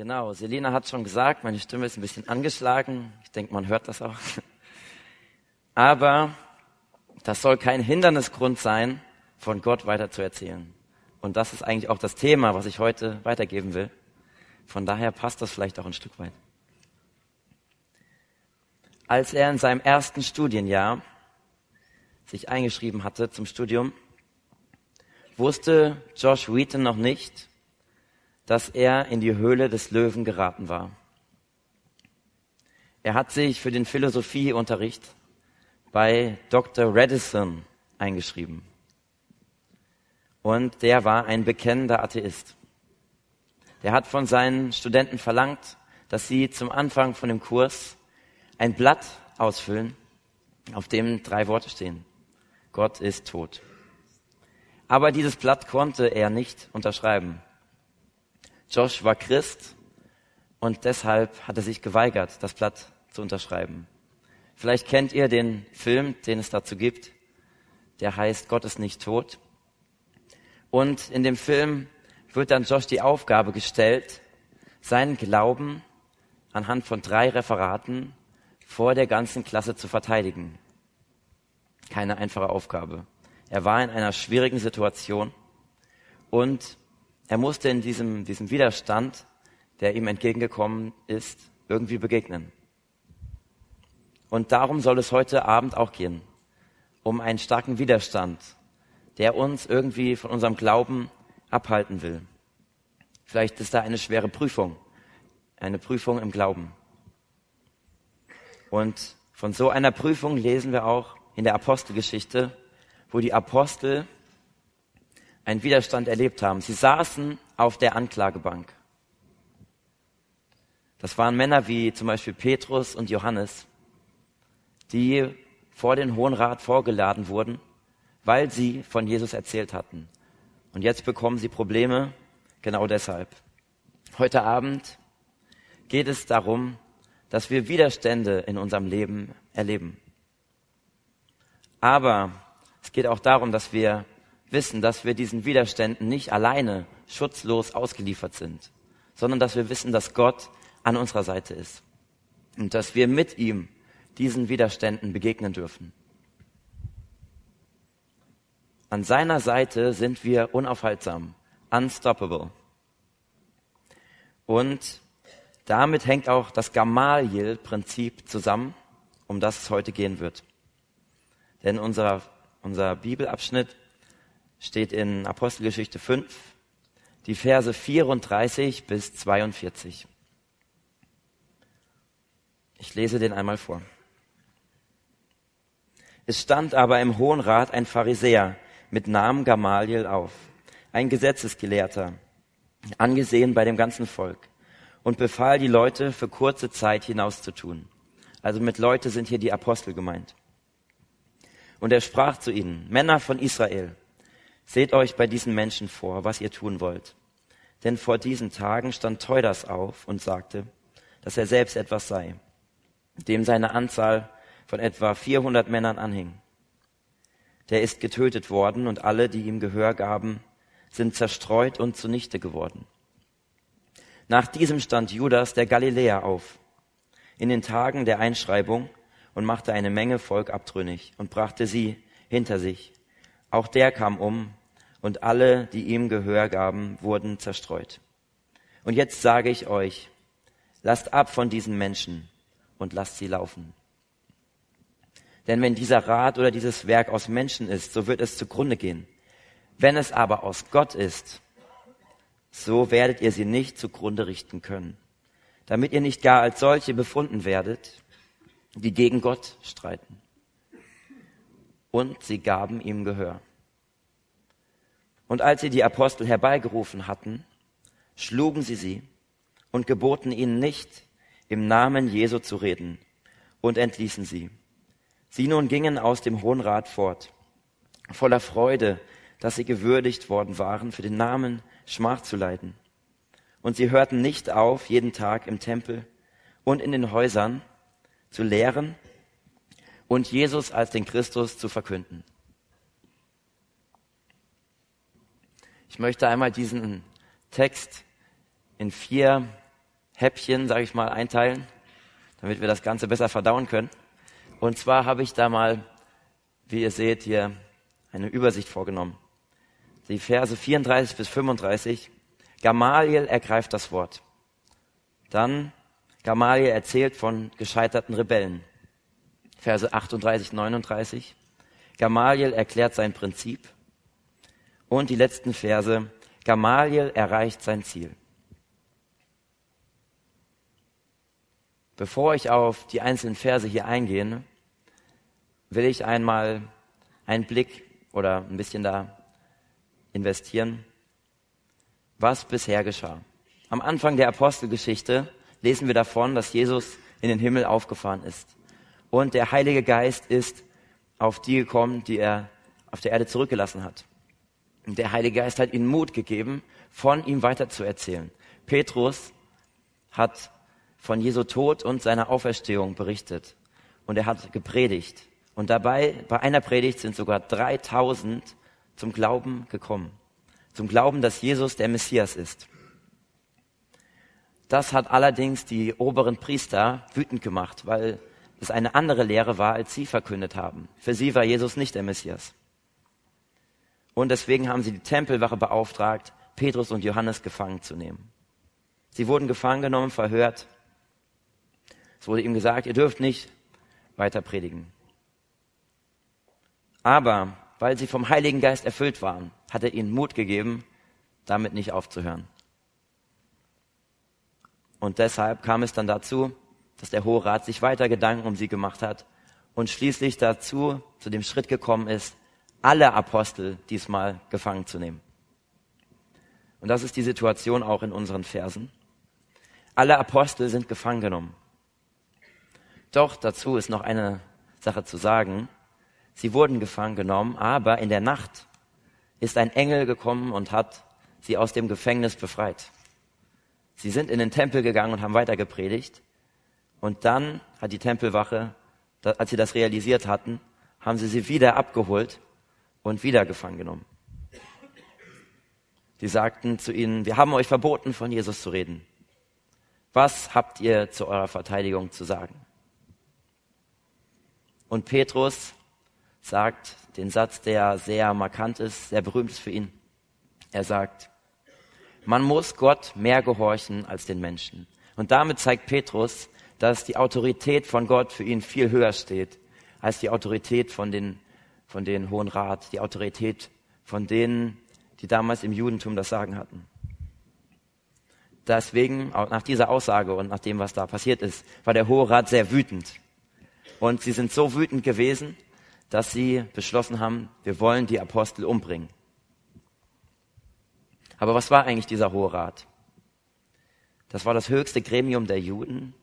Genau, Selina hat schon gesagt, meine Stimme ist ein bisschen angeschlagen. Ich denke, man hört das auch. Aber das soll kein Hindernisgrund sein, von Gott weiter zu erzählen. Und das ist eigentlich auch das Thema, was ich heute weitergeben will. Von daher passt das vielleicht auch ein Stück weit. Als er in seinem ersten Studienjahr sich eingeschrieben hatte zum Studium, wusste Josh Wheaton noch nicht, dass er in die Höhle des Löwen geraten war. Er hat sich für den Philosophieunterricht bei Dr. Redison eingeschrieben. Und der war ein bekennender Atheist. Der hat von seinen Studenten verlangt, dass sie zum Anfang von dem Kurs ein Blatt ausfüllen, auf dem drei Worte stehen. Gott ist tot. Aber dieses Blatt konnte er nicht unterschreiben. Josh war Christ und deshalb hat er sich geweigert, das Blatt zu unterschreiben. Vielleicht kennt ihr den Film, den es dazu gibt. Der heißt Gott ist nicht tot. Und in dem Film wird dann Josh die Aufgabe gestellt, seinen Glauben anhand von drei Referaten vor der ganzen Klasse zu verteidigen. Keine einfache Aufgabe. Er war in einer schwierigen Situation und er musste in diesem, diesem Widerstand, der ihm entgegengekommen ist, irgendwie begegnen. Und darum soll es heute Abend auch gehen. Um einen starken Widerstand, der uns irgendwie von unserem Glauben abhalten will. Vielleicht ist da eine schwere Prüfung, eine Prüfung im Glauben. Und von so einer Prüfung lesen wir auch in der Apostelgeschichte, wo die Apostel einen Widerstand erlebt haben. Sie saßen auf der Anklagebank. Das waren Männer wie zum Beispiel Petrus und Johannes, die vor den Hohen Rat vorgeladen wurden weil sie von Jesus erzählt hatten. Und jetzt bekommen sie Probleme genau deshalb. Heute Abend geht es darum, dass wir Widerstände in unserem Leben erleben. Aber es geht auch darum, dass wir wissen, dass wir diesen Widerständen nicht alleine schutzlos ausgeliefert sind, sondern dass wir wissen, dass Gott an unserer Seite ist und dass wir mit ihm diesen Widerständen begegnen dürfen. An seiner Seite sind wir unaufhaltsam, unstoppable. Und damit hängt auch das Gamaliel-Prinzip zusammen, um das es heute gehen wird. Denn unser, unser Bibelabschnitt steht in Apostelgeschichte 5, die Verse 34 bis 42. Ich lese den einmal vor. Es stand aber im Hohen Rat ein Pharisäer, mit Namen Gamaliel auf, ein Gesetzesgelehrter, angesehen bei dem ganzen Volk, und befahl die Leute für kurze Zeit hinauszutun. Also mit Leute sind hier die Apostel gemeint. Und er sprach zu ihnen, Männer von Israel, seht euch bei diesen Menschen vor, was ihr tun wollt. Denn vor diesen Tagen stand Teudas auf und sagte, dass er selbst etwas sei, dem seine Anzahl von etwa 400 Männern anhing der ist getötet worden und alle, die ihm Gehör gaben, sind zerstreut und zunichte geworden. Nach diesem stand Judas der Galiläer auf, in den Tagen der Einschreibung und machte eine Menge Volk abtrünnig und brachte sie hinter sich. Auch der kam um und alle, die ihm Gehör gaben, wurden zerstreut. Und jetzt sage ich euch, lasst ab von diesen Menschen und lasst sie laufen. Denn wenn dieser Rat oder dieses Werk aus Menschen ist, so wird es zugrunde gehen. Wenn es aber aus Gott ist, so werdet ihr sie nicht zugrunde richten können, damit ihr nicht gar als solche befunden werdet, die gegen Gott streiten. Und sie gaben ihm Gehör. Und als sie die Apostel herbeigerufen hatten, schlugen sie sie und geboten ihnen nicht, im Namen Jesu zu reden, und entließen sie. Sie nun gingen aus dem Hohen Rat fort, voller Freude, dass sie gewürdigt worden waren, für den Namen Schmach zu leiden. Und sie hörten nicht auf, jeden Tag im Tempel und in den Häusern zu lehren und Jesus als den Christus zu verkünden. Ich möchte einmal diesen Text in vier Häppchen, sage ich mal, einteilen, damit wir das Ganze besser verdauen können. Und zwar habe ich da mal, wie ihr seht, hier eine Übersicht vorgenommen. Die Verse 34 bis 35. Gamaliel ergreift das Wort. Dann Gamaliel erzählt von gescheiterten Rebellen. Verse 38, 39. Gamaliel erklärt sein Prinzip. Und die letzten Verse. Gamaliel erreicht sein Ziel. Bevor ich auf die einzelnen Verse hier eingehe, will ich einmal einen Blick oder ein bisschen da investieren, was bisher geschah. Am Anfang der Apostelgeschichte lesen wir davon, dass Jesus in den Himmel aufgefahren ist. Und der Heilige Geist ist auf die gekommen, die er auf der Erde zurückgelassen hat. Der Heilige Geist hat ihnen Mut gegeben, von ihm weiterzuerzählen. Petrus hat von Jesu Tod und seiner Auferstehung berichtet. Und er hat gepredigt. Und dabei, bei einer Predigt sind sogar 3000 zum Glauben gekommen. Zum Glauben, dass Jesus der Messias ist. Das hat allerdings die oberen Priester wütend gemacht, weil es eine andere Lehre war, als sie verkündet haben. Für sie war Jesus nicht der Messias. Und deswegen haben sie die Tempelwache beauftragt, Petrus und Johannes gefangen zu nehmen. Sie wurden gefangen genommen, verhört es wurde ihm gesagt, ihr dürft nicht weiter predigen. Aber weil sie vom Heiligen Geist erfüllt waren, hat er ihnen Mut gegeben, damit nicht aufzuhören. Und deshalb kam es dann dazu, dass der Hohe Rat sich weiter Gedanken um sie gemacht hat und schließlich dazu zu dem Schritt gekommen ist, alle Apostel diesmal gefangen zu nehmen. Und das ist die Situation auch in unseren Versen. Alle Apostel sind gefangen genommen. Doch dazu ist noch eine Sache zu sagen. Sie wurden gefangen genommen, aber in der Nacht ist ein Engel gekommen und hat sie aus dem Gefängnis befreit. Sie sind in den Tempel gegangen und haben weiter gepredigt. Und dann hat die Tempelwache, als sie das realisiert hatten, haben sie sie wieder abgeholt und wieder gefangen genommen. Sie sagten zu ihnen, wir haben euch verboten, von Jesus zu reden. Was habt ihr zu eurer Verteidigung zu sagen? Und Petrus sagt den Satz, der sehr markant ist, sehr berühmt ist für ihn. Er sagt, man muss Gott mehr gehorchen als den Menschen. Und damit zeigt Petrus, dass die Autorität von Gott für ihn viel höher steht als die Autorität von den, von den Hohen Rat, die Autorität von denen, die damals im Judentum das Sagen hatten. Deswegen, nach dieser Aussage und nach dem, was da passiert ist, war der Hohe Rat sehr wütend. Und sie sind so wütend gewesen, dass sie beschlossen haben, wir wollen die Apostel umbringen. Aber was war eigentlich dieser Hohe Rat? Das war das höchste Gremium der Juden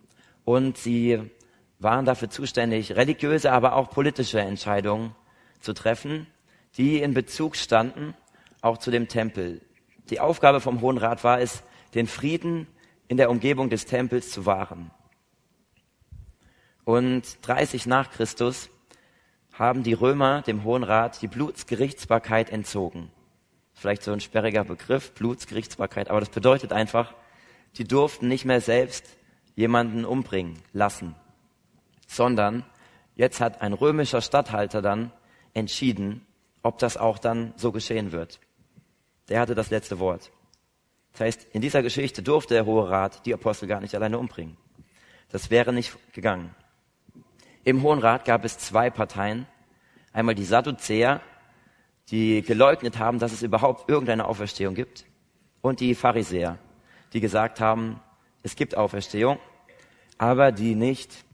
und sie waren dafür zuständig, religiöse, aber auch politische Entscheidungen zu treffen, die in Bezug standen auch zu dem Tempel. Die Aufgabe vom Hohen Rat war es, den Frieden in der Umgebung des Tempels zu wahren. Und 30 nach Christus haben die Römer dem Hohen Rat die Blutsgerichtsbarkeit entzogen. Vielleicht so ein sperriger Begriff, Blutsgerichtsbarkeit, aber das bedeutet einfach, die durften nicht mehr selbst jemanden umbringen lassen, sondern jetzt hat ein römischer Statthalter dann entschieden, ob das auch dann so geschehen wird. Der hatte das letzte Wort. Das heißt, in dieser Geschichte durfte der Hohe Rat die Apostel gar nicht alleine umbringen. Das wäre nicht gegangen. Im Hohen Rat gab es zwei Parteien. Einmal die Sadduzäer, die geleugnet haben, dass es überhaupt irgendeine Auferstehung gibt. Und die Pharisäer, die gesagt haben, es gibt Auferstehung, aber die nicht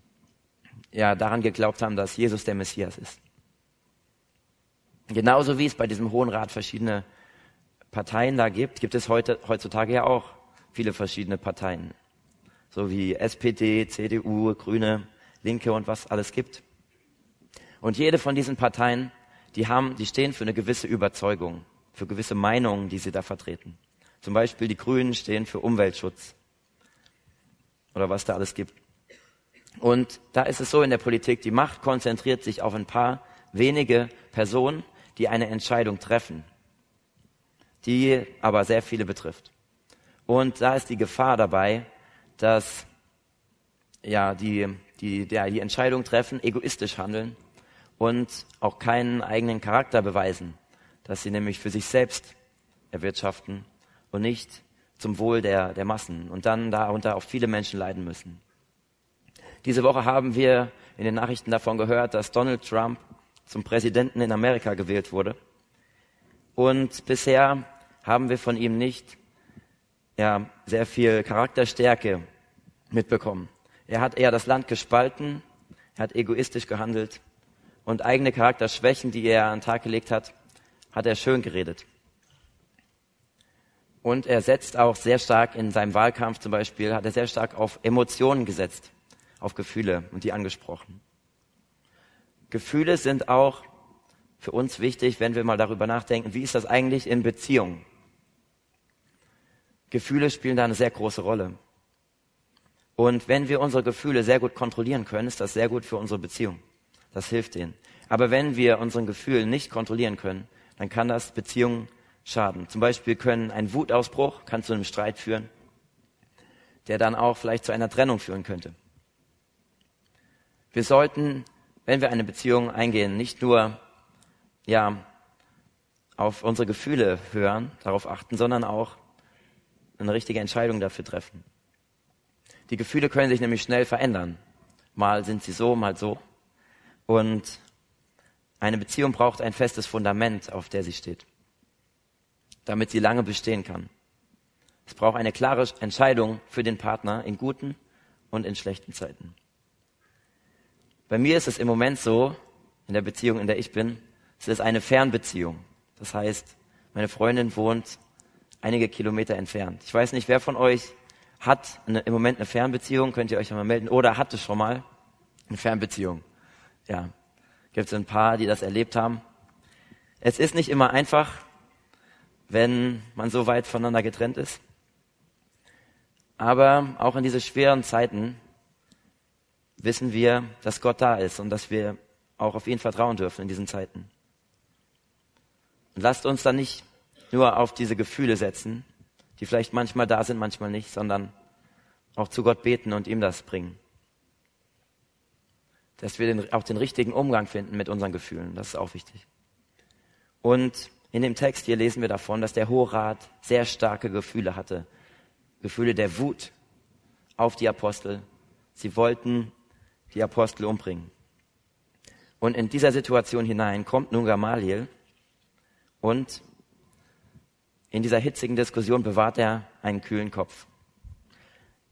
ja, daran geglaubt haben, dass Jesus der Messias ist. Genauso wie es bei diesem Hohen Rat verschiedene Parteien da gibt, gibt es heute, heutzutage ja auch viele verschiedene Parteien. So wie SPD, CDU, Grüne, Linke und was alles gibt. Und jede von diesen Parteien, die haben, die stehen für eine gewisse Überzeugung, für gewisse Meinungen, die sie da vertreten. Zum Beispiel die Grünen stehen für Umweltschutz oder was da alles gibt. Und da ist es so in der Politik, die Macht konzentriert sich auf ein paar wenige Personen, die eine Entscheidung treffen, die aber sehr viele betrifft. Und da ist die Gefahr dabei, dass ja, die, die, der, die Entscheidung treffen, egoistisch handeln und auch keinen eigenen Charakter beweisen, dass sie nämlich für sich selbst erwirtschaften und nicht zum Wohl der, der Massen und dann darunter auch viele Menschen leiden müssen. Diese Woche haben wir in den Nachrichten davon gehört, dass Donald Trump zum Präsidenten in Amerika gewählt wurde. Und bisher haben wir von ihm nicht ja, sehr viel Charakterstärke mitbekommen. Er hat eher das Land gespalten, er hat egoistisch gehandelt und eigene Charakterschwächen, die er an den Tag gelegt hat, hat er schön geredet. Und er setzt auch sehr stark in seinem Wahlkampf zum Beispiel, hat er sehr stark auf Emotionen gesetzt, auf Gefühle und die angesprochen. Gefühle sind auch für uns wichtig, wenn wir mal darüber nachdenken, wie ist das eigentlich in Beziehungen? Gefühle spielen da eine sehr große Rolle. Und wenn wir unsere Gefühle sehr gut kontrollieren können, ist das sehr gut für unsere Beziehung. Das hilft denen. Aber wenn wir unseren Gefühlen nicht kontrollieren können, dann kann das Beziehungen schaden. Zum Beispiel können ein Wutausbruch kann zu einem Streit führen, der dann auch vielleicht zu einer Trennung führen könnte. Wir sollten, wenn wir eine Beziehung eingehen, nicht nur ja auf unsere Gefühle hören, darauf achten, sondern auch eine richtige Entscheidung dafür treffen. Die Gefühle können sich nämlich schnell verändern. Mal sind sie so, mal so. Und eine Beziehung braucht ein festes Fundament, auf der sie steht, damit sie lange bestehen kann. Es braucht eine klare Entscheidung für den Partner in guten und in schlechten Zeiten. Bei mir ist es im Moment so, in der Beziehung, in der ich bin, es ist eine Fernbeziehung. Das heißt, meine Freundin wohnt einige Kilometer entfernt. Ich weiß nicht, wer von euch hat eine, im Moment eine Fernbeziehung, könnt ihr euch mal melden, oder hatte schon mal eine Fernbeziehung. Ja, gibt es ein paar, die das erlebt haben. Es ist nicht immer einfach, wenn man so weit voneinander getrennt ist. Aber auch in diese schweren Zeiten wissen wir, dass Gott da ist und dass wir auch auf ihn vertrauen dürfen in diesen Zeiten. Und lasst uns dann nicht nur auf diese Gefühle setzen, die vielleicht manchmal da sind, manchmal nicht, sondern auch zu Gott beten und ihm das bringen. Dass wir den, auch den richtigen Umgang finden mit unseren Gefühlen, das ist auch wichtig. Und in dem Text hier lesen wir davon, dass der Hohe Rat sehr starke Gefühle hatte. Gefühle der Wut auf die Apostel. Sie wollten die Apostel umbringen. Und in dieser Situation hinein kommt nun Gamaliel und in dieser hitzigen Diskussion bewahrt er einen kühlen Kopf.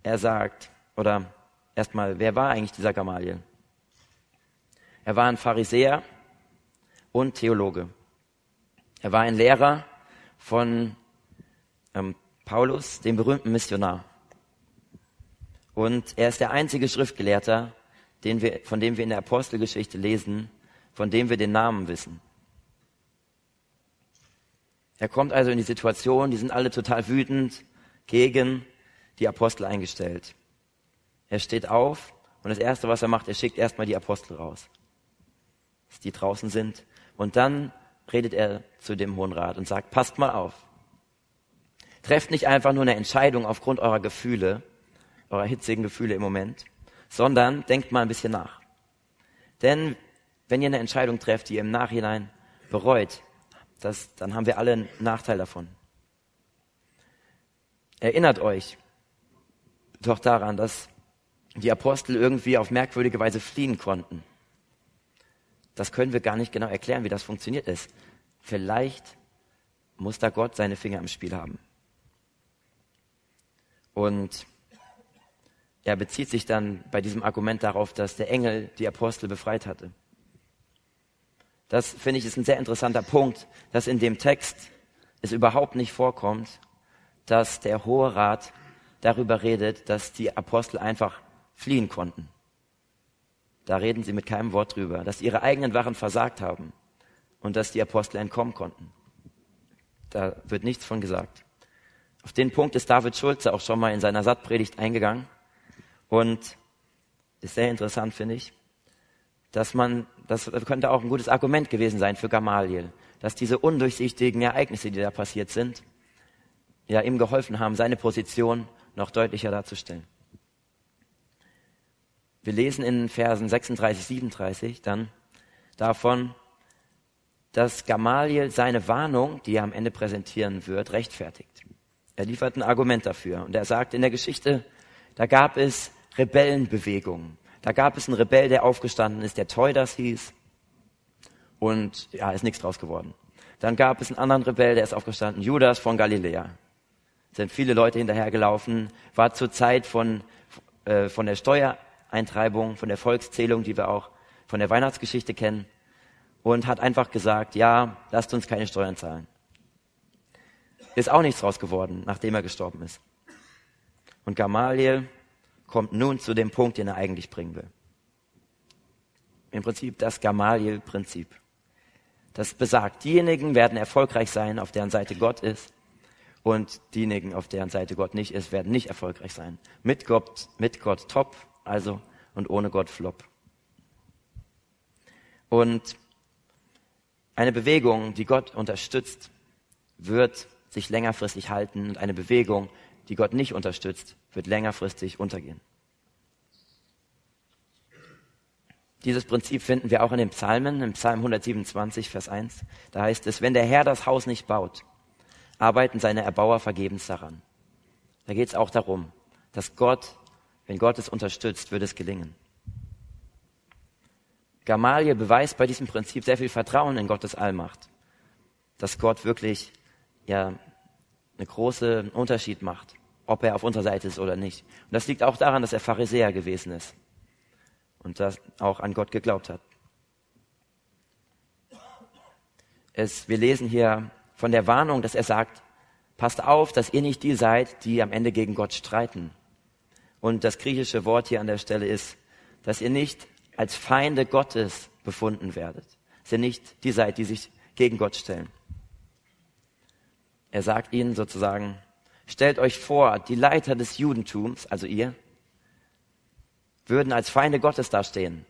Er sagt, oder erstmal, wer war eigentlich dieser Gamaliel? Er war ein Pharisäer und Theologe. Er war ein Lehrer von ähm, Paulus, dem berühmten Missionar. Und er ist der einzige Schriftgelehrter, den wir, von dem wir in der Apostelgeschichte lesen, von dem wir den Namen wissen. Er kommt also in die Situation, die sind alle total wütend gegen die Apostel eingestellt. Er steht auf und das Erste, was er macht, er schickt erstmal die Apostel raus, die draußen sind. Und dann redet er zu dem Hohen Rat und sagt, passt mal auf. Trefft nicht einfach nur eine Entscheidung aufgrund eurer Gefühle, eurer hitzigen Gefühle im Moment, sondern denkt mal ein bisschen nach. Denn wenn ihr eine Entscheidung trefft, die ihr im Nachhinein bereut, das, dann haben wir alle einen Nachteil davon. Erinnert euch doch daran, dass die Apostel irgendwie auf merkwürdige Weise fliehen konnten. Das können wir gar nicht genau erklären, wie das funktioniert ist. Vielleicht muss da Gott seine Finger im Spiel haben. Und er bezieht sich dann bei diesem Argument darauf, dass der Engel die Apostel befreit hatte. Das finde ich ist ein sehr interessanter Punkt, dass in dem Text es überhaupt nicht vorkommt, dass der Hohe Rat darüber redet, dass die Apostel einfach fliehen konnten. Da reden sie mit keinem Wort drüber, dass ihre eigenen Wachen versagt haben und dass die Apostel entkommen konnten. Da wird nichts von gesagt. Auf den Punkt ist David Schulze auch schon mal in seiner Sattpredigt eingegangen und ist sehr interessant, finde ich dass man, das könnte auch ein gutes Argument gewesen sein für Gamaliel, dass diese undurchsichtigen Ereignisse, die da passiert sind, ja ihm geholfen haben, seine Position noch deutlicher darzustellen. Wir lesen in Versen 36, 37 dann davon, dass Gamaliel seine Warnung, die er am Ende präsentieren wird, rechtfertigt. Er liefert ein Argument dafür und er sagt, in der Geschichte, da gab es Rebellenbewegungen. Da gab es einen Rebell, der aufgestanden ist, der Teudas hieß und ja, ist nichts draus geworden. Dann gab es einen anderen Rebell, der ist aufgestanden, Judas von Galiläa. Sind viele Leute hinterhergelaufen, war zur Zeit von, äh, von der Steuereintreibung, von der Volkszählung, die wir auch von der Weihnachtsgeschichte kennen, und hat einfach gesagt, ja, lasst uns keine Steuern zahlen. Ist auch nichts draus geworden, nachdem er gestorben ist. Und Gamaliel kommt nun zu dem Punkt, den er eigentlich bringen will. Im Prinzip das Gamaliel-Prinzip. Das besagt, diejenigen werden erfolgreich sein, auf deren Seite Gott ist, und diejenigen, auf deren Seite Gott nicht ist, werden nicht erfolgreich sein. Mit Gott, mit Gott top, also, und ohne Gott flop. Und eine Bewegung, die Gott unterstützt, wird sich längerfristig halten und eine Bewegung, die Gott nicht unterstützt, wird längerfristig untergehen. Dieses Prinzip finden wir auch in den Psalmen, im Psalm 127, Vers 1. Da heißt es, wenn der Herr das Haus nicht baut, arbeiten seine Erbauer vergebens daran. Da geht es auch darum, dass Gott, wenn Gott es unterstützt, wird es gelingen. Gamaliel beweist bei diesem Prinzip sehr viel Vertrauen in Gottes Allmacht, dass Gott wirklich ja einen großen Unterschied macht, ob er auf unserer Seite ist oder nicht. Und das liegt auch daran, dass er Pharisäer gewesen ist und das auch an Gott geglaubt hat. Es, wir lesen hier von der Warnung, dass er sagt, passt auf, dass ihr nicht die seid, die am Ende gegen Gott streiten. Und das griechische Wort hier an der Stelle ist, dass ihr nicht als Feinde Gottes befunden werdet. Dass ihr nicht die seid, die sich gegen Gott stellen. Er sagt ihnen sozusagen, stellt euch vor, die Leiter des Judentums, also ihr, würden als Feinde Gottes dastehen.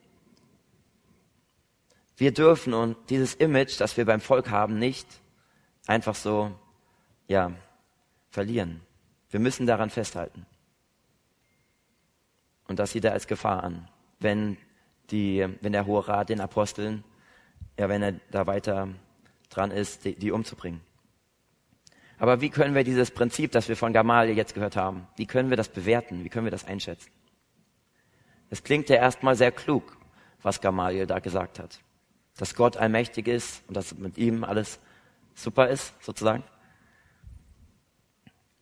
Wir dürfen und dieses Image, das wir beim Volk haben, nicht einfach so, ja, verlieren. Wir müssen daran festhalten. Und das sieht er als Gefahr an, wenn die, wenn der Hohe Rat den Aposteln, ja, wenn er da weiter dran ist, die, die umzubringen. Aber wie können wir dieses Prinzip, das wir von Gamaliel jetzt gehört haben, wie können wir das bewerten? Wie können wir das einschätzen? Es klingt ja erstmal sehr klug, was Gamaliel da gesagt hat. Dass Gott allmächtig ist und dass mit ihm alles super ist, sozusagen.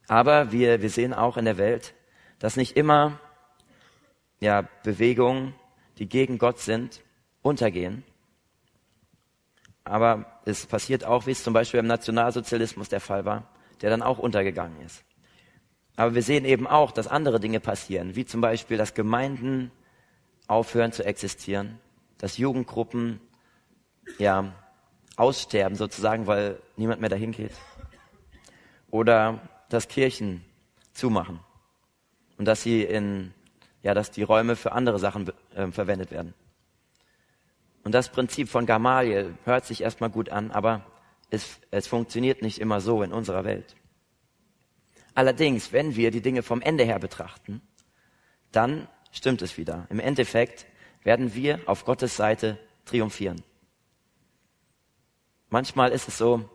Aber wir, wir sehen auch in der Welt, dass nicht immer ja, Bewegungen, die gegen Gott sind, untergehen. Aber es passiert auch, wie es zum Beispiel im Nationalsozialismus der Fall war, der dann auch untergegangen ist. Aber wir sehen eben auch, dass andere Dinge passieren, wie zum Beispiel, dass Gemeinden aufhören zu existieren, dass Jugendgruppen ja aussterben sozusagen, weil niemand mehr dahin geht. Oder dass Kirchen zumachen und dass sie in ja, dass die Räume für andere Sachen äh, verwendet werden. Und das Prinzip von Gamaliel hört sich erstmal gut an, aber es, es funktioniert nicht immer so in unserer Welt. Allerdings, wenn wir die Dinge vom Ende her betrachten, dann stimmt es wieder. Im Endeffekt werden wir auf Gottes Seite triumphieren. Manchmal ist es so,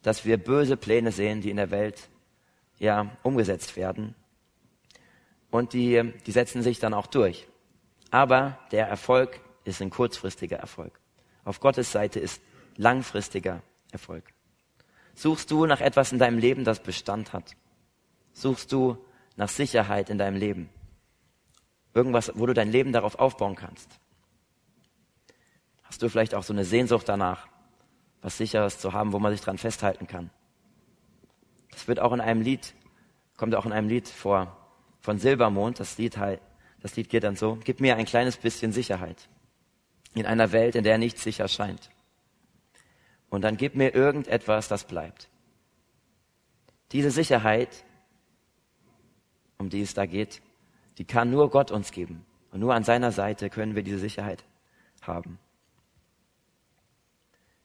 dass wir böse Pläne sehen, die in der Welt ja umgesetzt werden. Und die, die setzen sich dann auch durch. Aber der Erfolg ist ein kurzfristiger Erfolg. Auf Gottes Seite ist langfristiger Erfolg. Suchst du nach etwas in deinem Leben, das Bestand hat? Suchst du nach Sicherheit in deinem Leben? Irgendwas, wo du dein Leben darauf aufbauen kannst? Hast du vielleicht auch so eine Sehnsucht danach, was Sicheres zu haben, wo man sich dran festhalten kann? Das wird auch in einem Lied, kommt auch in einem Lied vor, von Silbermond. Das Lied, das Lied geht dann so, gib mir ein kleines bisschen Sicherheit in einer Welt, in der nichts sicher scheint. Und dann gib mir irgendetwas, das bleibt. Diese Sicherheit, um die es da geht, die kann nur Gott uns geben. Und nur an seiner Seite können wir diese Sicherheit haben.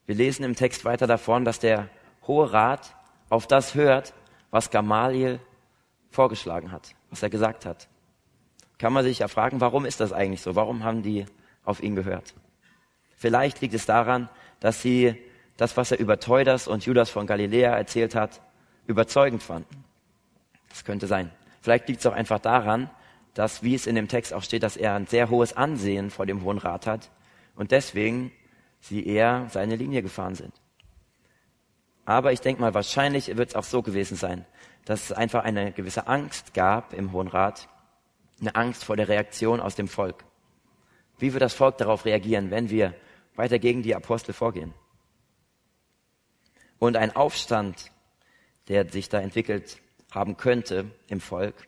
Wir lesen im Text weiter davon, dass der Hohe Rat auf das hört, was Gamaliel vorgeschlagen hat, was er gesagt hat. kann man sich ja fragen, warum ist das eigentlich so? Warum haben die auf ihn gehört? Vielleicht liegt es daran, dass sie das, was er über Teudas und Judas von Galiläa erzählt hat, überzeugend fanden. Das könnte sein. Vielleicht liegt es auch einfach daran, dass, wie es in dem Text auch steht, dass er ein sehr hohes Ansehen vor dem Hohen Rat hat und deswegen sie eher seine Linie gefahren sind. Aber ich denke mal, wahrscheinlich wird es auch so gewesen sein, dass es einfach eine gewisse Angst gab im Hohen Rat, eine Angst vor der Reaktion aus dem Volk. Wie wird das Volk darauf reagieren, wenn wir weiter gegen die Apostel vorgehen? Und ein Aufstand, der sich da entwickelt haben könnte im Volk,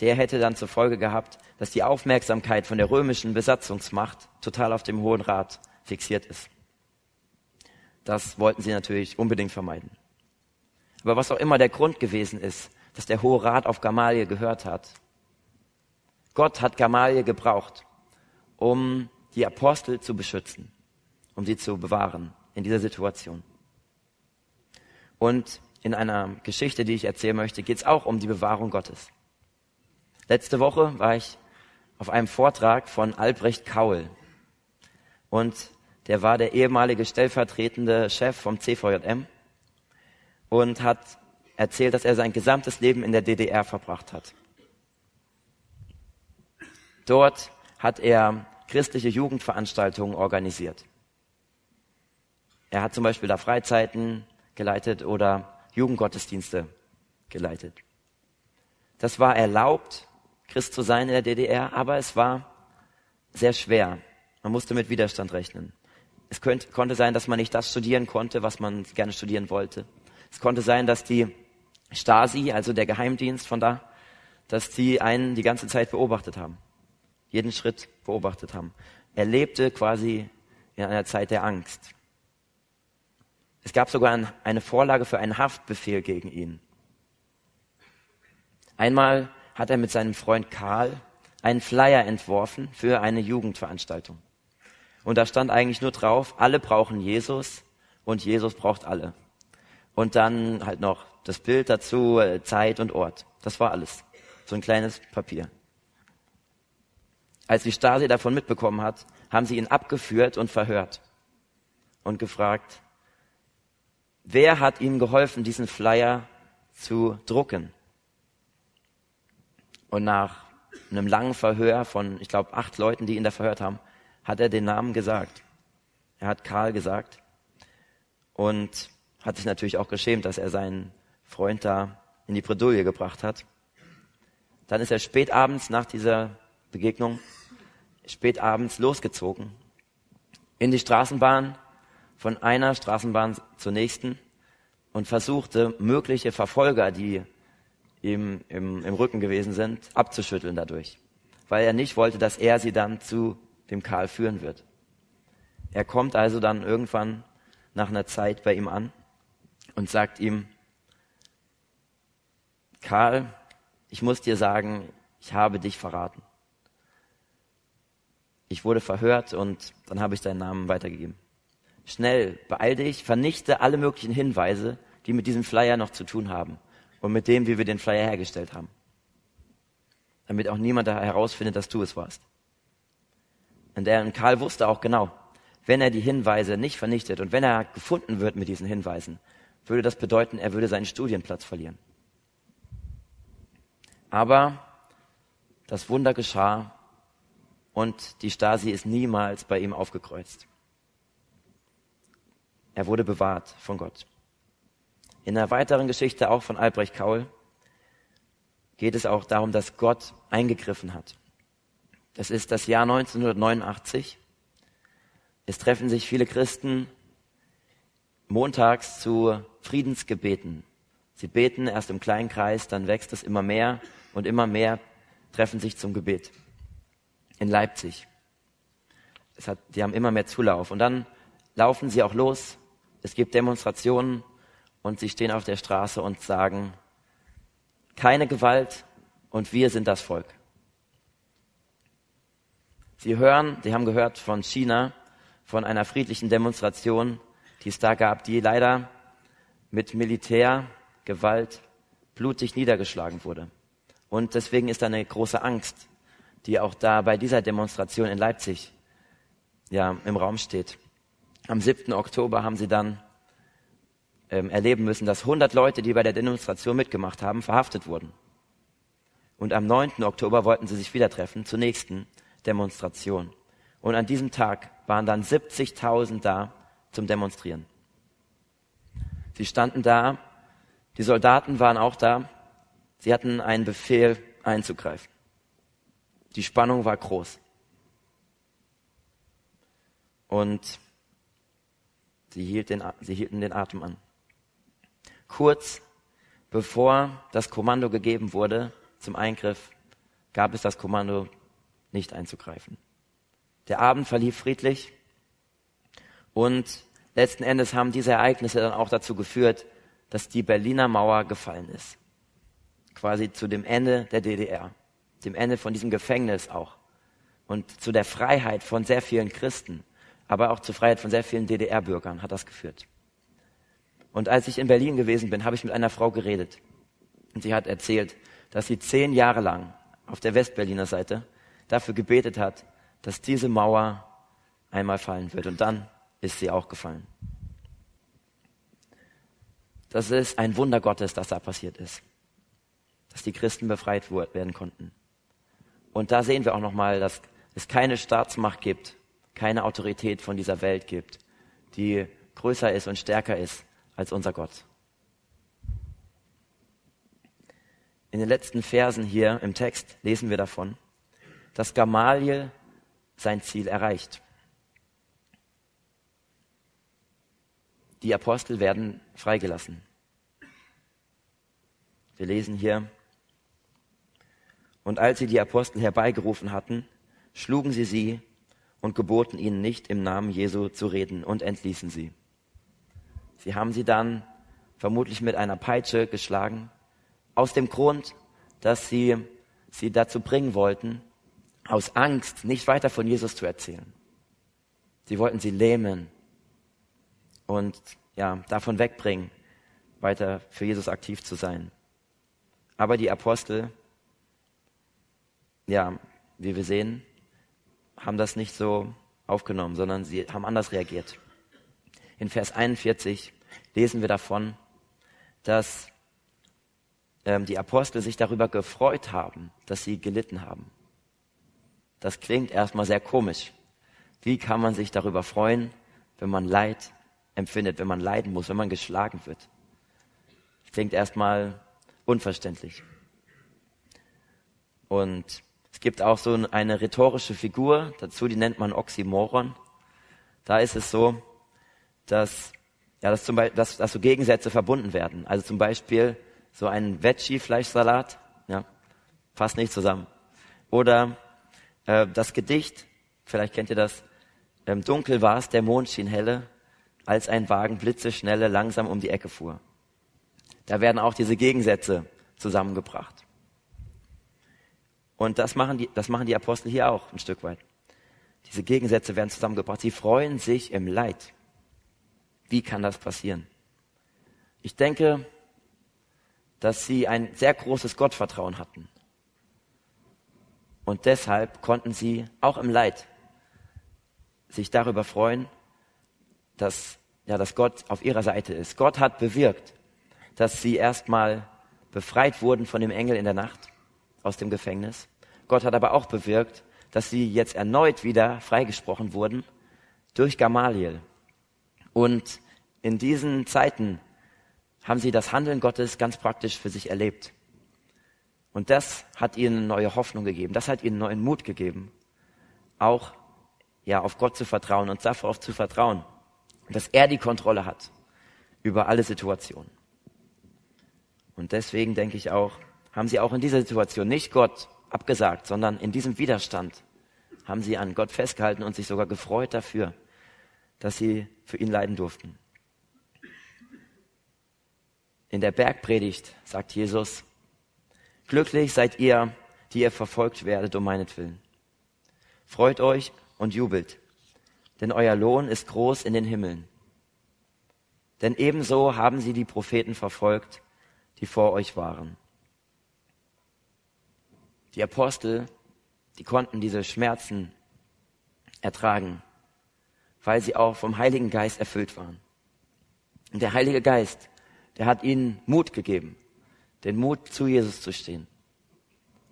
der hätte dann zur Folge gehabt, dass die Aufmerksamkeit von der römischen Besatzungsmacht total auf dem Hohen Rat fixiert ist. Das wollten sie natürlich unbedingt vermeiden. Aber was auch immer der Grund gewesen ist, dass der Hohe Rat auf Gamaliel gehört hat, Gott hat Gamaliel gebraucht, um die Apostel zu beschützen, um sie zu bewahren in dieser Situation. Und in einer Geschichte, die ich erzählen möchte, geht es auch um die Bewahrung Gottes. Letzte Woche war ich auf einem Vortrag von Albrecht Kaul. Und der war der ehemalige stellvertretende Chef vom CVJM und hat erzählt, dass er sein gesamtes Leben in der DDR verbracht hat. Dort hat er christliche Jugendveranstaltungen organisiert. Er hat zum Beispiel da Freizeiten geleitet oder Jugendgottesdienste geleitet. Das war erlaubt, Christ zu sein in der DDR, aber es war sehr schwer. Man musste mit Widerstand rechnen. Es könnte, konnte sein, dass man nicht das studieren konnte, was man gerne studieren wollte. Es konnte sein, dass die Stasi, also der Geheimdienst von da, dass die einen die ganze Zeit beobachtet haben. Jeden Schritt beobachtet haben. Er lebte quasi in einer Zeit der Angst. Es gab sogar eine Vorlage für einen Haftbefehl gegen ihn. Einmal hat er mit seinem Freund Karl einen Flyer entworfen für eine Jugendveranstaltung. Und da stand eigentlich nur drauf, alle brauchen Jesus und Jesus braucht alle. Und dann halt noch das Bild dazu, äh, Zeit und Ort. Das war alles. So ein kleines Papier. Als die Stasi davon mitbekommen hat, haben sie ihn abgeführt und verhört und gefragt, wer hat ihm geholfen, diesen Flyer zu drucken? Und nach einem langen Verhör von, ich glaube, acht Leuten, die ihn da verhört haben, hat er den Namen gesagt. Er hat Karl gesagt und hat sich natürlich auch geschämt, dass er seinen Freund da in die Bredouille gebracht hat. Dann ist er spät abends nach dieser Begegnung, spät abends losgezogen in die Straßenbahn, von einer Straßenbahn zur nächsten und versuchte, mögliche Verfolger, die ihm im, im Rücken gewesen sind, abzuschütteln dadurch. Weil er nicht wollte, dass er sie dann zu dem Karl führen wird. Er kommt also dann irgendwann nach einer Zeit bei ihm an und sagt ihm, Karl, ich muss dir sagen, ich habe dich verraten. Ich wurde verhört und dann habe ich deinen Namen weitergegeben. Schnell, beeil dich, vernichte alle möglichen Hinweise, die mit diesem Flyer noch zu tun haben und mit dem, wie wir den Flyer hergestellt haben. Damit auch niemand herausfindet, dass du es warst. Und der und Karl wusste auch genau, wenn er die Hinweise nicht vernichtet und wenn er gefunden wird mit diesen Hinweisen, würde das bedeuten, er würde seinen Studienplatz verlieren. Aber das Wunder geschah und die Stasi ist niemals bei ihm aufgekreuzt. Er wurde bewahrt von Gott. In einer weiteren Geschichte auch von Albrecht Kaul geht es auch darum, dass Gott eingegriffen hat. Das ist das Jahr 1989. Es treffen sich viele Christen montags zu Friedensgebeten. Sie beten erst im kleinen Kreis, dann wächst es immer mehr und immer mehr treffen sich zum Gebet. In Leipzig. Es hat, die haben immer mehr Zulauf. Und dann laufen sie auch los. Es gibt Demonstrationen und sie stehen auf der Straße und sagen, keine Gewalt und wir sind das Volk. Sie hören, Sie haben gehört von China, von einer friedlichen Demonstration, die es da gab, die leider mit Militärgewalt blutig niedergeschlagen wurde. Und deswegen ist da eine große Angst, die auch da bei dieser Demonstration in Leipzig ja, im Raum steht. Am 7. Oktober haben sie dann ähm, erleben müssen, dass 100 Leute, die bei der Demonstration mitgemacht haben, verhaftet wurden. Und am 9. Oktober wollten sie sich wieder treffen zur nächsten Demonstration. Und an diesem Tag waren dann 70.000 da zum Demonstrieren. Sie standen da, die Soldaten waren auch da, sie hatten einen Befehl einzugreifen. Die Spannung war groß. Und sie, hielt den, sie hielten den Atem an. Kurz bevor das Kommando gegeben wurde zum Eingriff, gab es das Kommando, nicht einzugreifen. Der Abend verlief friedlich und letzten Endes haben diese Ereignisse dann auch dazu geführt, dass die Berliner Mauer gefallen ist. Quasi zu dem Ende der DDR, dem Ende von diesem Gefängnis auch und zu der Freiheit von sehr vielen Christen, aber auch zur Freiheit von sehr vielen DDR-Bürgern hat das geführt. Und als ich in Berlin gewesen bin, habe ich mit einer Frau geredet. Und sie hat erzählt, dass sie zehn Jahre lang auf der Westberliner Seite dafür gebetet hat, dass diese Mauer einmal fallen wird. Und dann ist sie auch gefallen. Das ist ein Wunder Gottes, dass da passiert ist. Dass die Christen befreit werden konnten. Und da sehen wir auch nochmal, dass es keine Staatsmacht gibt, keine Autorität von dieser Welt gibt, die größer ist und stärker ist als unser Gott. In den letzten Versen hier im Text lesen wir davon, dass Gamaliel sein Ziel erreicht. Die Apostel werden freigelassen. Wir lesen hier, und als sie die Apostel herbeigerufen hatten, schlugen sie sie und geboten ihnen nicht im Namen Jesu zu reden und entließen sie. Sie haben sie dann vermutlich mit einer Peitsche geschlagen, aus dem Grund, dass sie sie dazu bringen wollten, aus Angst nicht weiter von Jesus zu erzählen. Sie wollten sie lähmen und ja, davon wegbringen, weiter für Jesus aktiv zu sein. Aber die Apostel, ja, wie wir sehen, haben das nicht so aufgenommen, sondern sie haben anders reagiert. In Vers 41 lesen wir davon, dass ähm, die Apostel sich darüber gefreut haben, dass sie gelitten haben. Das klingt erstmal sehr komisch. Wie kann man sich darüber freuen, wenn man Leid empfindet, wenn man leiden muss, wenn man geschlagen wird? Das klingt erstmal unverständlich. Und es gibt auch so eine rhetorische Figur dazu, die nennt man Oxymoron. Da ist es so, dass, ja, dass, zum Beispiel, dass, dass so Gegensätze verbunden werden. Also zum Beispiel so ein Veggie-Fleischsalat, ja, passt nicht zusammen. Oder äh, das Gedicht, vielleicht kennt ihr das, ähm, dunkel war es, der Mond schien helle, als ein Wagen blitzeschnelle langsam um die Ecke fuhr. Da werden auch diese Gegensätze zusammengebracht. Und das machen die, das machen die Apostel hier auch ein Stück weit. Diese Gegensätze werden zusammengebracht. Sie freuen sich im Leid. Wie kann das passieren? Ich denke, dass sie ein sehr großes Gottvertrauen hatten. Und deshalb konnten sie auch im Leid sich darüber freuen, dass, ja, dass Gott auf ihrer Seite ist. Gott hat bewirkt, dass sie erstmal befreit wurden von dem Engel in der Nacht aus dem Gefängnis. Gott hat aber auch bewirkt, dass sie jetzt erneut wieder freigesprochen wurden durch Gamaliel. Und in diesen Zeiten haben sie das Handeln Gottes ganz praktisch für sich erlebt. Und das hat ihnen neue Hoffnung gegeben. Das hat ihnen neuen Mut gegeben. Auch, ja, auf Gott zu vertrauen und darauf zu vertrauen, dass er die Kontrolle hat über alle Situationen. Und deswegen denke ich auch, haben sie auch in dieser Situation nicht Gott abgesagt, sondern in diesem Widerstand haben sie an Gott festgehalten und sich sogar gefreut dafür, dass sie für ihn leiden durften. In der Bergpredigt sagt Jesus, Glücklich seid ihr, die ihr verfolgt werdet um meinetwillen. Freut euch und jubelt, denn euer Lohn ist groß in den Himmeln. Denn ebenso haben sie die Propheten verfolgt, die vor euch waren. Die Apostel die konnten diese Schmerzen ertragen, weil sie auch vom Heiligen Geist erfüllt waren. Und der Heilige Geist, der hat ihnen Mut gegeben, den Mut zu Jesus zu stehen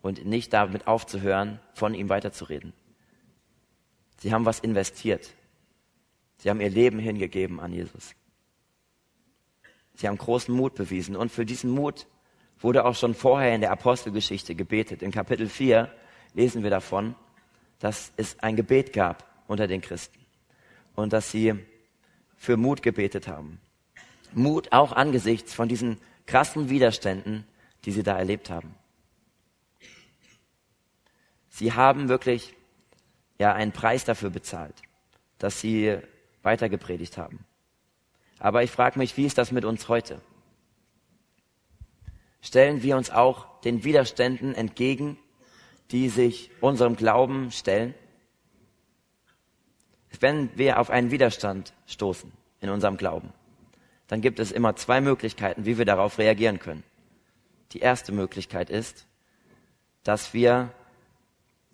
und nicht damit aufzuhören, von ihm weiterzureden. Sie haben was investiert. Sie haben ihr Leben hingegeben an Jesus. Sie haben großen Mut bewiesen und für diesen Mut wurde auch schon vorher in der Apostelgeschichte gebetet. In Kapitel 4 lesen wir davon, dass es ein Gebet gab unter den Christen und dass sie für Mut gebetet haben. Mut auch angesichts von diesen krassen Widerständen, die sie da erlebt haben. Sie haben wirklich ja einen Preis dafür bezahlt, dass sie weitergepredigt haben. Aber ich frage mich, wie ist das mit uns heute? Stellen wir uns auch den Widerständen entgegen, die sich unserem Glauben stellen? Wenn wir auf einen Widerstand stoßen in unserem Glauben, dann gibt es immer zwei Möglichkeiten, wie wir darauf reagieren können. Die erste Möglichkeit ist, dass wir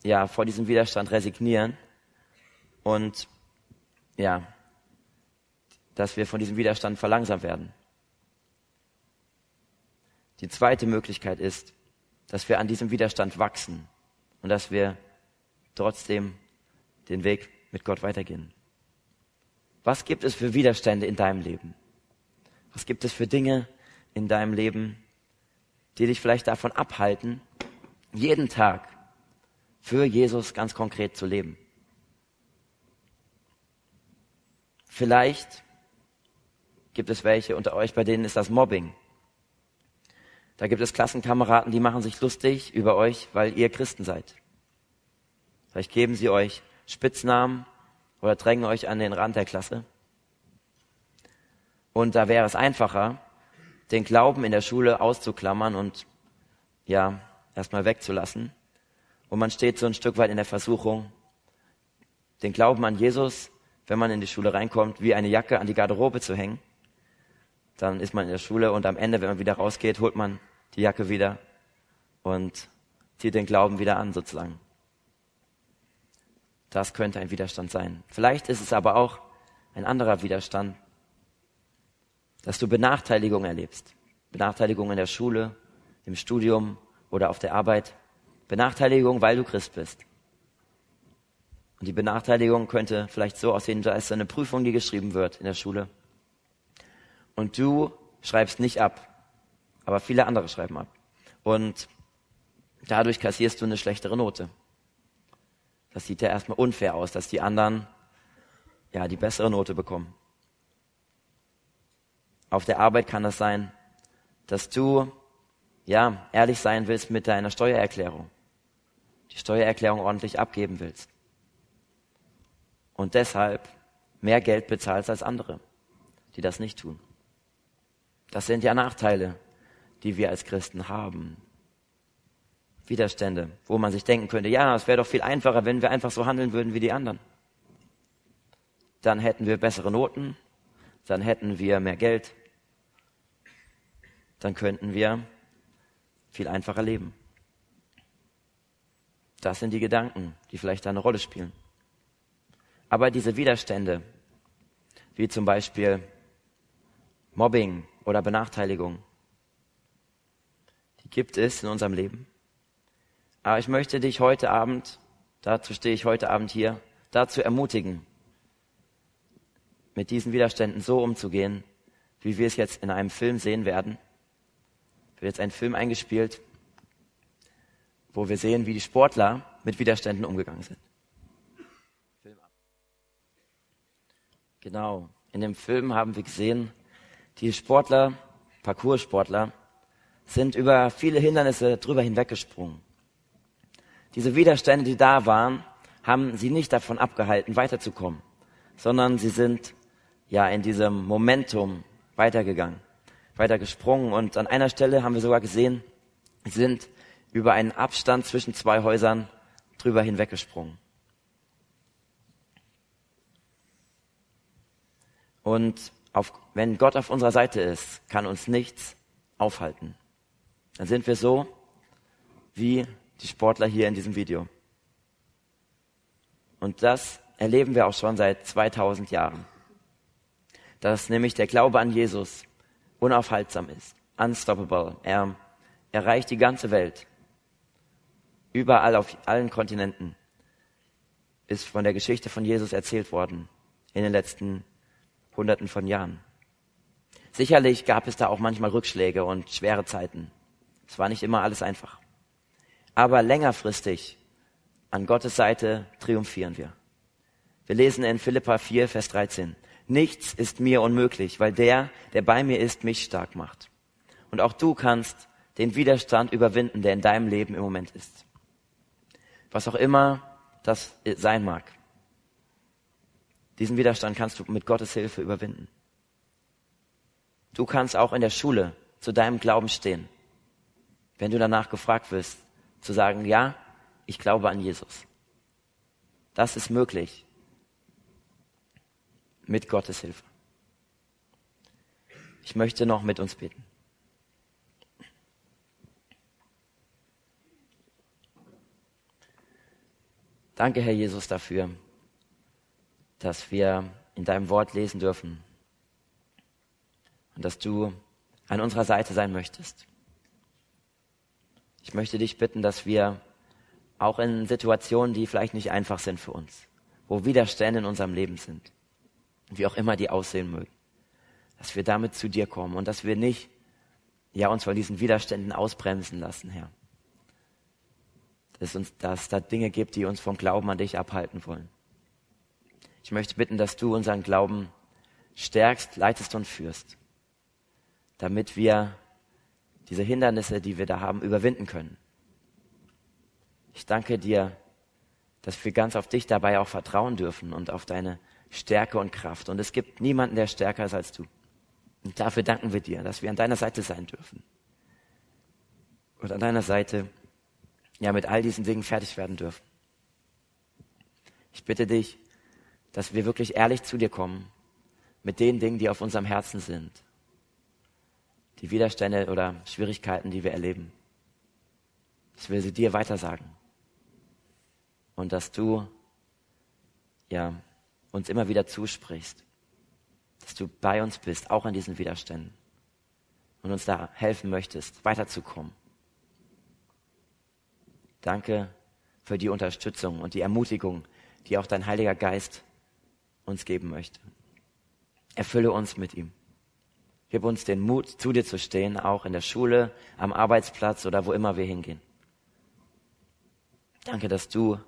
ja vor diesem Widerstand resignieren und ja, dass wir von diesem Widerstand verlangsamt werden. Die zweite Möglichkeit ist, dass wir an diesem Widerstand wachsen und dass wir trotzdem den Weg mit Gott weitergehen. Was gibt es für Widerstände in deinem Leben? Was gibt es für Dinge in deinem Leben, die dich vielleicht davon abhalten, jeden Tag für Jesus ganz konkret zu leben? Vielleicht gibt es welche unter euch, bei denen ist das Mobbing. Da gibt es Klassenkameraden, die machen sich lustig über euch, weil ihr Christen seid. Vielleicht geben sie euch Spitznamen oder drängen euch an den Rand der Klasse. Und da wäre es einfacher, den Glauben in der Schule auszuklammern und ja, erstmal wegzulassen. Und man steht so ein Stück weit in der Versuchung, den Glauben an Jesus, wenn man in die Schule reinkommt, wie eine Jacke an die Garderobe zu hängen dann ist man in der Schule und am Ende, wenn man wieder rausgeht, holt man die Jacke wieder und zieht den Glauben wieder an sozusagen. Das könnte ein Widerstand sein. Vielleicht ist es aber auch ein anderer Widerstand, dass du Benachteiligung erlebst. Benachteiligung in der Schule, im Studium oder auf der Arbeit. Benachteiligung, weil du Christ bist. Und die Benachteiligung könnte vielleicht so aussehen, da ist eine Prüfung, die geschrieben wird in der Schule und du schreibst nicht ab. Aber viele andere schreiben ab. Und dadurch kassierst du eine schlechtere Note. Das sieht ja erstmal unfair aus, dass die anderen ja die bessere Note bekommen. Auf der Arbeit kann das sein, dass du ja ehrlich sein willst mit deiner Steuererklärung. Die Steuererklärung ordentlich abgeben willst. Und deshalb mehr Geld bezahlst als andere, die das nicht tun. Das sind ja Nachteile, die wir als Christen haben. Widerstände, wo man sich denken könnte, ja, es wäre doch viel einfacher, wenn wir einfach so handeln würden wie die anderen. Dann hätten wir bessere Noten, dann hätten wir mehr Geld, dann könnten wir viel einfacher leben. Das sind die Gedanken, die vielleicht eine Rolle spielen. Aber diese Widerstände, wie zum Beispiel Mobbing, oder Benachteiligung. Gibt es in unserem Leben. Aber ich möchte dich heute Abend, dazu stehe ich heute Abend hier, dazu ermutigen, mit diesen Widerständen so umzugehen, wie wir es jetzt in einem Film sehen werden. Wird jetzt ein Film eingespielt, wo wir sehen, wie die Sportler mit Widerständen umgegangen sind. Genau. In dem Film haben wir gesehen, die Sportler, Parcoursportler, sind über viele Hindernisse drüber hinweggesprungen. Diese Widerstände, die da waren, haben sie nicht davon abgehalten, weiterzukommen, sondern sie sind ja in diesem Momentum weitergegangen, weitergesprungen und an einer Stelle haben wir sogar gesehen, sie sind über einen Abstand zwischen zwei Häusern drüber hinweggesprungen. Und auf, wenn Gott auf unserer Seite ist, kann uns nichts aufhalten. Dann sind wir so wie die Sportler hier in diesem Video. Und das erleben wir auch schon seit 2000 Jahren. Dass nämlich der Glaube an Jesus unaufhaltsam ist, unstoppable. Er erreicht die ganze Welt. Überall auf allen Kontinenten ist von der Geschichte von Jesus erzählt worden in den letzten Hunderten von Jahren. Sicherlich gab es da auch manchmal Rückschläge und schwere Zeiten. Es war nicht immer alles einfach. Aber längerfristig an Gottes Seite triumphieren wir. Wir lesen in Philippa 4, Vers 13. Nichts ist mir unmöglich, weil der, der bei mir ist, mich stark macht. Und auch du kannst den Widerstand überwinden, der in deinem Leben im Moment ist. Was auch immer das sein mag. Diesen Widerstand kannst du mit Gottes Hilfe überwinden. Du kannst auch in der Schule zu deinem Glauben stehen. Wenn du danach gefragt wirst, zu sagen, ja, ich glaube an Jesus. Das ist möglich mit Gottes Hilfe. Ich möchte noch mit uns beten. Danke, Herr Jesus, dafür, dass wir in deinem Wort lesen dürfen und dass du an unserer Seite sein möchtest. Ich möchte dich bitten, dass wir auch in Situationen, die vielleicht nicht einfach sind für uns, wo Widerstände in unserem Leben sind, wie auch immer die aussehen mögen, dass wir damit zu dir kommen und dass wir nicht, ja, uns von diesen Widerständen ausbremsen lassen, Herr. Dass, uns, dass da Dinge gibt, die uns vom Glauben an dich abhalten wollen. Ich möchte bitten, dass du unseren Glauben stärkst, leitest und führst damit wir diese Hindernisse, die wir da haben, überwinden können. Ich danke dir, dass wir ganz auf dich dabei auch vertrauen dürfen und auf deine Stärke und Kraft. Und es gibt niemanden, der stärker ist als du. Und dafür danken wir dir, dass wir an deiner Seite sein dürfen. Und an deiner Seite, ja, mit all diesen Dingen fertig werden dürfen. Ich bitte dich, dass wir wirklich ehrlich zu dir kommen mit den Dingen, die auf unserem Herzen sind die Widerstände oder Schwierigkeiten, die wir erleben. Ich will sie dir weitersagen. Und dass du, ja, uns immer wieder zusprichst. Dass du bei uns bist, auch in diesen Widerständen. Und uns da helfen möchtest, weiterzukommen. Danke für die Unterstützung und die Ermutigung, die auch dein Heiliger Geist uns geben möchte. Erfülle uns mit ihm. Gib uns den Mut, zu dir zu stehen, auch in der Schule, am Arbeitsplatz oder wo immer wir hingehen. Danke, dass du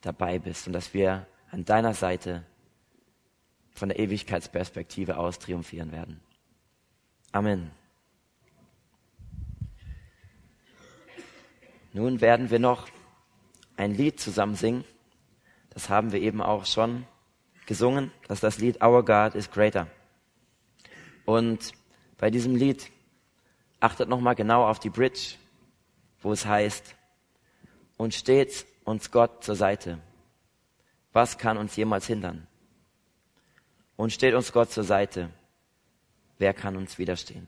dabei bist und dass wir an deiner Seite von der Ewigkeitsperspektive aus triumphieren werden. Amen. Nun werden wir noch ein Lied zusammen singen. Das haben wir eben auch schon gesungen. Das ist das Lied Our God is Greater. Und bei diesem Lied achtet nochmal genau auf die Bridge, wo es heißt, und steht uns Gott zur Seite. Was kann uns jemals hindern? Und steht uns Gott zur Seite. Wer kann uns widerstehen?